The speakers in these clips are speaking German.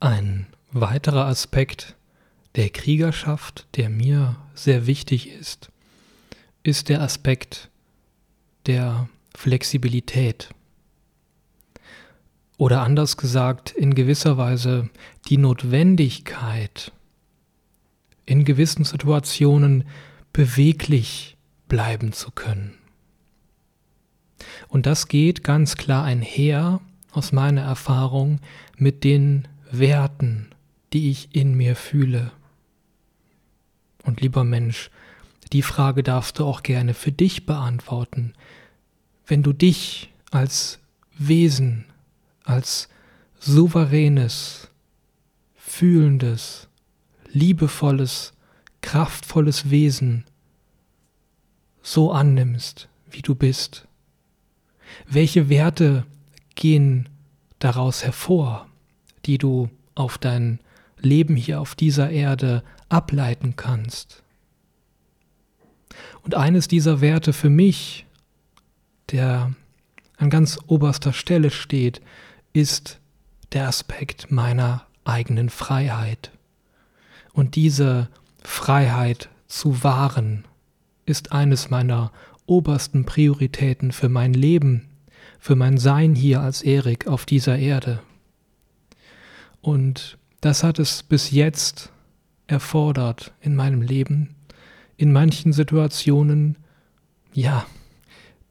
Ein weiterer Aspekt der Kriegerschaft, der mir sehr wichtig ist, ist der Aspekt der Flexibilität. Oder anders gesagt, in gewisser Weise die Notwendigkeit, in gewissen Situationen beweglich bleiben zu können. Und das geht ganz klar einher, aus meiner Erfahrung, mit den Werten, die ich in mir fühle. Und lieber Mensch, die Frage darfst du auch gerne für dich beantworten. Wenn du dich als Wesen, als souveränes, fühlendes, liebevolles, kraftvolles Wesen so annimmst, wie du bist? Welche Werte gehen daraus hervor, die du auf dein Leben hier auf dieser Erde ableiten kannst? Und eines dieser Werte für mich, der an ganz oberster Stelle steht, ist der Aspekt meiner eigenen Freiheit. Und diese Freiheit zu wahren ist eines meiner obersten Prioritäten für mein Leben, für mein Sein hier als Erik auf dieser Erde. Und das hat es bis jetzt erfordert in meinem Leben, in manchen Situationen, ja,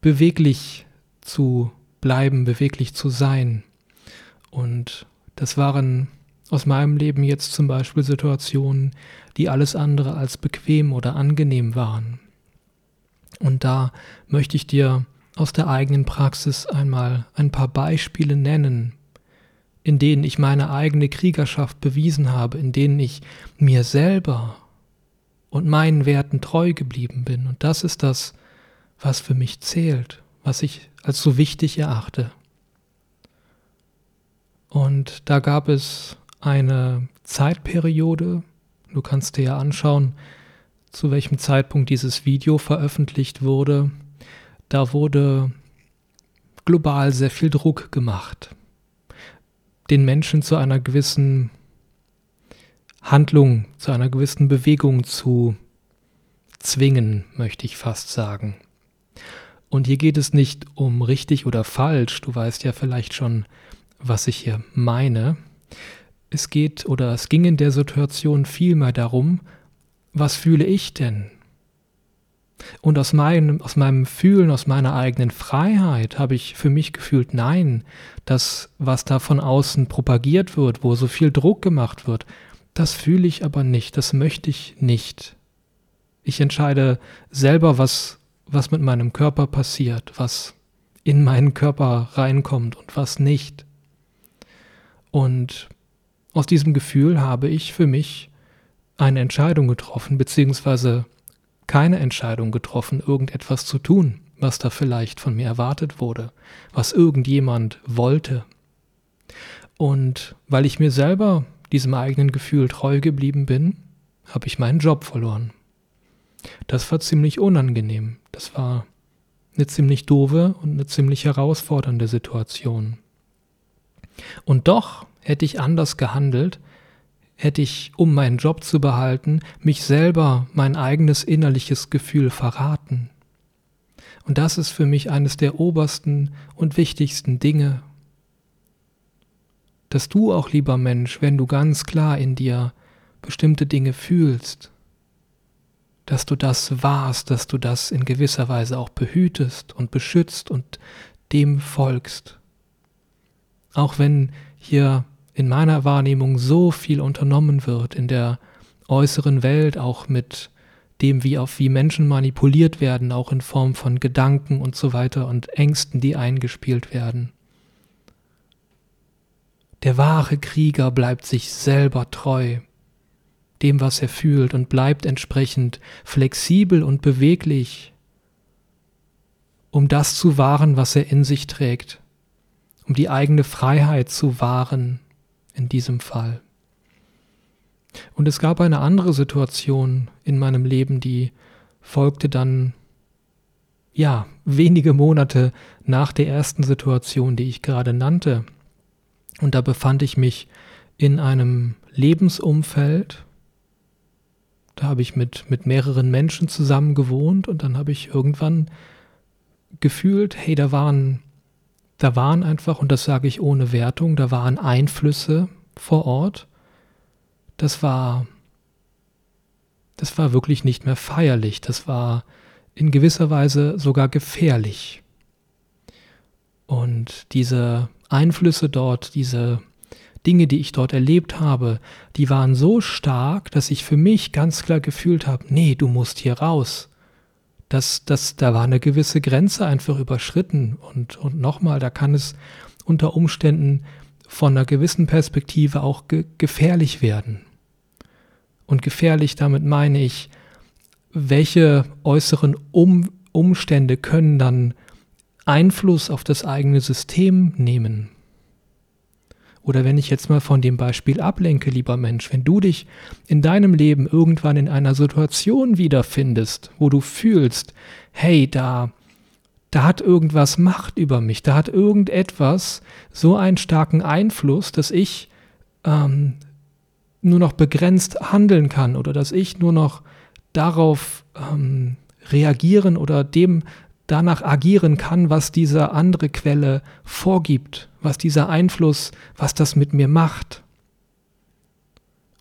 beweglich zu bleiben, beweglich zu sein. Und das waren aus meinem Leben jetzt zum Beispiel Situationen, die alles andere als bequem oder angenehm waren. Und da möchte ich dir aus der eigenen Praxis einmal ein paar Beispiele nennen, in denen ich meine eigene Kriegerschaft bewiesen habe, in denen ich mir selber und meinen Werten treu geblieben bin. Und das ist das, was für mich zählt, was ich als so wichtig erachte. Und da gab es eine Zeitperiode, du kannst dir ja anschauen, zu welchem Zeitpunkt dieses Video veröffentlicht wurde. Da wurde global sehr viel Druck gemacht, den Menschen zu einer gewissen Handlung, zu einer gewissen Bewegung zu zwingen, möchte ich fast sagen. Und hier geht es nicht um richtig oder falsch, du weißt ja vielleicht schon, was ich hier meine. Es geht oder es ging in der Situation vielmehr darum, was fühle ich denn? Und aus meinem, aus meinem Fühlen, aus meiner eigenen Freiheit habe ich für mich gefühlt, nein, das, was da von außen propagiert wird, wo so viel Druck gemacht wird, das fühle ich aber nicht, das möchte ich nicht. Ich entscheide selber, was, was mit meinem Körper passiert, was in meinen Körper reinkommt und was nicht. Und aus diesem Gefühl habe ich für mich eine Entscheidung getroffen, beziehungsweise keine Entscheidung getroffen, irgendetwas zu tun, was da vielleicht von mir erwartet wurde, was irgendjemand wollte. Und weil ich mir selber diesem eigenen Gefühl treu geblieben bin, habe ich meinen Job verloren. Das war ziemlich unangenehm. Das war eine ziemlich doofe und eine ziemlich herausfordernde Situation. Und doch hätte ich anders gehandelt, hätte ich, um meinen Job zu behalten, mich selber, mein eigenes innerliches Gefühl verraten. Und das ist für mich eines der obersten und wichtigsten Dinge, dass du auch, lieber Mensch, wenn du ganz klar in dir bestimmte Dinge fühlst, dass du das wahrst, dass du das in gewisser Weise auch behütest und beschützt und dem folgst. Auch wenn hier in meiner Wahrnehmung so viel unternommen wird in der äußeren Welt, auch mit dem, wie auf wie Menschen manipuliert werden, auch in Form von Gedanken und so weiter und Ängsten, die eingespielt werden. Der wahre Krieger bleibt sich selber treu, dem, was er fühlt, und bleibt entsprechend flexibel und beweglich, um das zu wahren, was er in sich trägt, um die eigene Freiheit zu wahren in diesem Fall. Und es gab eine andere Situation in meinem Leben, die folgte dann, ja, wenige Monate nach der ersten Situation, die ich gerade nannte. Und da befand ich mich in einem Lebensumfeld, da habe ich mit, mit mehreren Menschen zusammen gewohnt und dann habe ich irgendwann gefühlt, hey, da waren, da waren einfach, und das sage ich ohne Wertung, da waren Einflüsse vor Ort. Das war, das war wirklich nicht mehr feierlich. Das war in gewisser Weise sogar gefährlich. Und diese Einflüsse dort, diese Dinge, die ich dort erlebt habe, die waren so stark, dass ich für mich ganz klar gefühlt habe, nee, du musst hier raus. Das, das, da war eine gewisse Grenze einfach überschritten. Und, und nochmal, da kann es unter Umständen von einer gewissen Perspektive auch ge gefährlich werden. Und gefährlich, damit meine ich, welche äußeren um Umstände können dann Einfluss auf das eigene System nehmen. Oder wenn ich jetzt mal von dem Beispiel ablenke, lieber Mensch, wenn du dich in deinem Leben irgendwann in einer Situation wiederfindest, wo du fühlst, hey, da, da hat irgendwas Macht über mich, da hat irgendetwas so einen starken Einfluss, dass ich ähm, nur noch begrenzt handeln kann oder dass ich nur noch darauf ähm, reagieren oder dem danach agieren kann, was diese andere Quelle vorgibt, was dieser Einfluss, was das mit mir macht.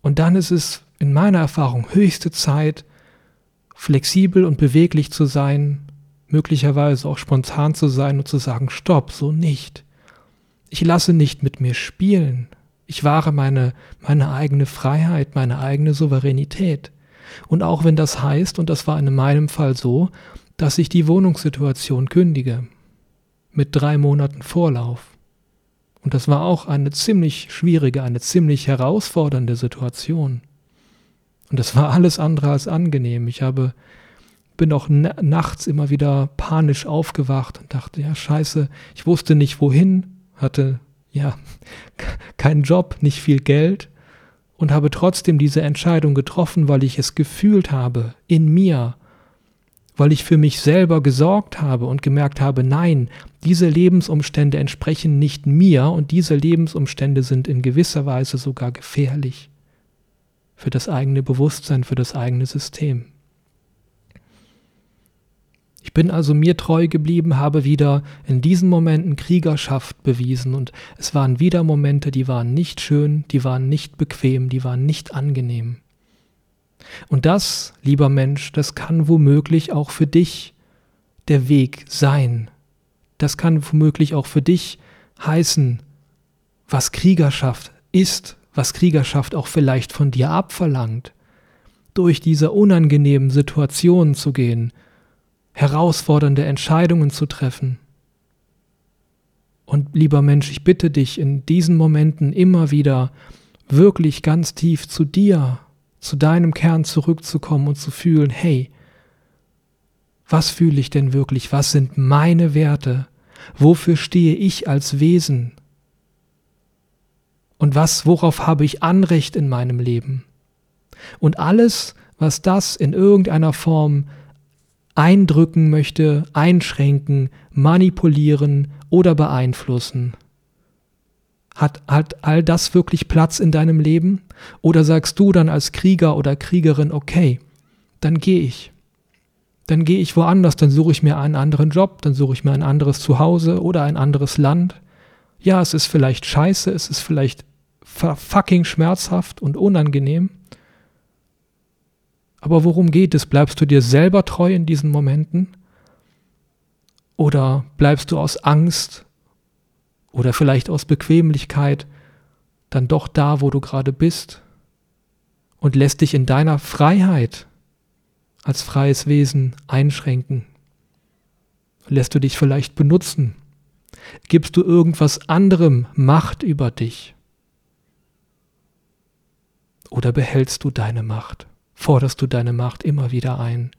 Und dann ist es in meiner Erfahrung höchste Zeit, flexibel und beweglich zu sein, möglicherweise auch spontan zu sein und zu sagen, stopp, so nicht. Ich lasse nicht mit mir spielen. Ich wahre meine, meine eigene Freiheit, meine eigene Souveränität. Und auch wenn das heißt, und das war in meinem Fall so, dass ich die Wohnungssituation kündige. Mit drei Monaten Vorlauf. Und das war auch eine ziemlich schwierige, eine ziemlich herausfordernde Situation. Und das war alles andere als angenehm. Ich habe, bin auch nachts immer wieder panisch aufgewacht und dachte, ja, scheiße, ich wusste nicht wohin, hatte, ja, keinen Job, nicht viel Geld und habe trotzdem diese Entscheidung getroffen, weil ich es gefühlt habe, in mir, weil ich für mich selber gesorgt habe und gemerkt habe, nein, diese Lebensumstände entsprechen nicht mir und diese Lebensumstände sind in gewisser Weise sogar gefährlich für das eigene Bewusstsein, für das eigene System. Ich bin also mir treu geblieben, habe wieder in diesen Momenten Kriegerschaft bewiesen und es waren wieder Momente, die waren nicht schön, die waren nicht bequem, die waren nicht angenehm. Und das, lieber Mensch, das kann womöglich auch für dich der Weg sein. Das kann womöglich auch für dich heißen, was Kriegerschaft ist, was Kriegerschaft auch vielleicht von dir abverlangt, durch diese unangenehmen Situationen zu gehen, herausfordernde Entscheidungen zu treffen. Und lieber Mensch, ich bitte dich in diesen Momenten immer wieder wirklich ganz tief zu dir zu deinem Kern zurückzukommen und zu fühlen, hey, was fühle ich denn wirklich? Was sind meine Werte? Wofür stehe ich als Wesen? Und was, worauf habe ich Anrecht in meinem Leben? Und alles, was das in irgendeiner Form eindrücken möchte, einschränken, manipulieren oder beeinflussen, hat, hat all das wirklich Platz in deinem Leben? Oder sagst du dann als Krieger oder Kriegerin, okay, dann gehe ich. Dann gehe ich woanders, dann suche ich mir einen anderen Job, dann suche ich mir ein anderes Zuhause oder ein anderes Land. Ja, es ist vielleicht scheiße, es ist vielleicht fucking schmerzhaft und unangenehm. Aber worum geht es? Bleibst du dir selber treu in diesen Momenten? Oder bleibst du aus Angst oder vielleicht aus Bequemlichkeit dann doch da, wo du gerade bist und lässt dich in deiner Freiheit als freies Wesen einschränken. Lässt du dich vielleicht benutzen? Gibst du irgendwas anderem Macht über dich? Oder behältst du deine Macht? Forderst du deine Macht immer wieder ein?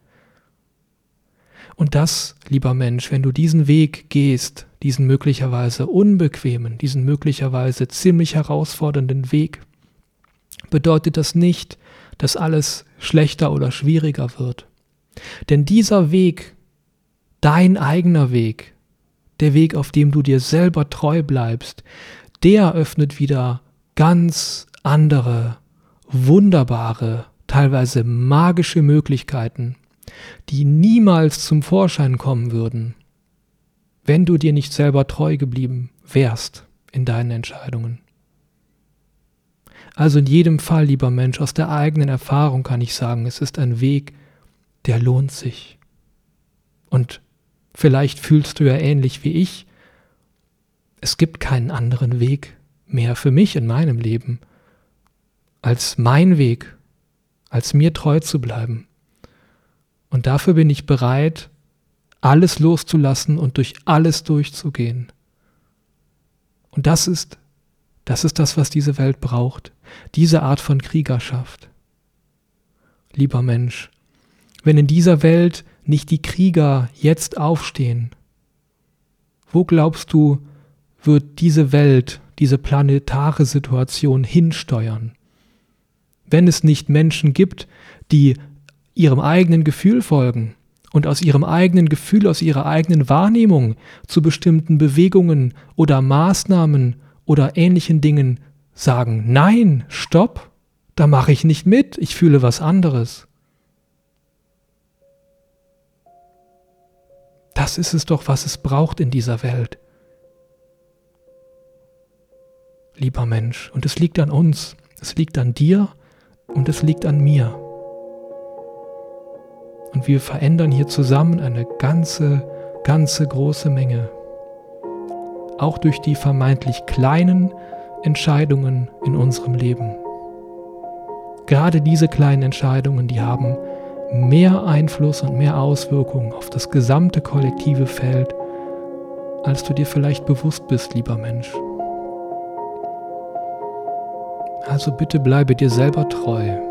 Und das, lieber Mensch, wenn du diesen Weg gehst, diesen möglicherweise unbequemen, diesen möglicherweise ziemlich herausfordernden Weg, bedeutet das nicht, dass alles schlechter oder schwieriger wird. Denn dieser Weg, dein eigener Weg, der Weg, auf dem du dir selber treu bleibst, der öffnet wieder ganz andere, wunderbare, teilweise magische Möglichkeiten, die niemals zum Vorschein kommen würden, wenn du dir nicht selber treu geblieben wärst in deinen Entscheidungen. Also in jedem Fall, lieber Mensch, aus der eigenen Erfahrung kann ich sagen, es ist ein Weg, der lohnt sich. Und vielleicht fühlst du ja ähnlich wie ich, es gibt keinen anderen Weg mehr für mich in meinem Leben als mein Weg, als mir treu zu bleiben. Und dafür bin ich bereit, alles loszulassen und durch alles durchzugehen. Und das ist, das ist das, was diese Welt braucht, diese Art von Kriegerschaft. Lieber Mensch, wenn in dieser Welt nicht die Krieger jetzt aufstehen, wo glaubst du, wird diese Welt, diese planetare Situation hinsteuern? Wenn es nicht Menschen gibt, die ihrem eigenen Gefühl folgen und aus ihrem eigenen Gefühl, aus ihrer eigenen Wahrnehmung zu bestimmten Bewegungen oder Maßnahmen oder ähnlichen Dingen sagen, nein, stopp, da mache ich nicht mit, ich fühle was anderes. Das ist es doch, was es braucht in dieser Welt. Lieber Mensch, und es liegt an uns, es liegt an dir und es liegt an mir. Und wir verändern hier zusammen eine ganze, ganze große Menge. Auch durch die vermeintlich kleinen Entscheidungen in unserem Leben. Gerade diese kleinen Entscheidungen, die haben mehr Einfluss und mehr Auswirkungen auf das gesamte kollektive Feld, als du dir vielleicht bewusst bist, lieber Mensch. Also bitte bleibe dir selber treu.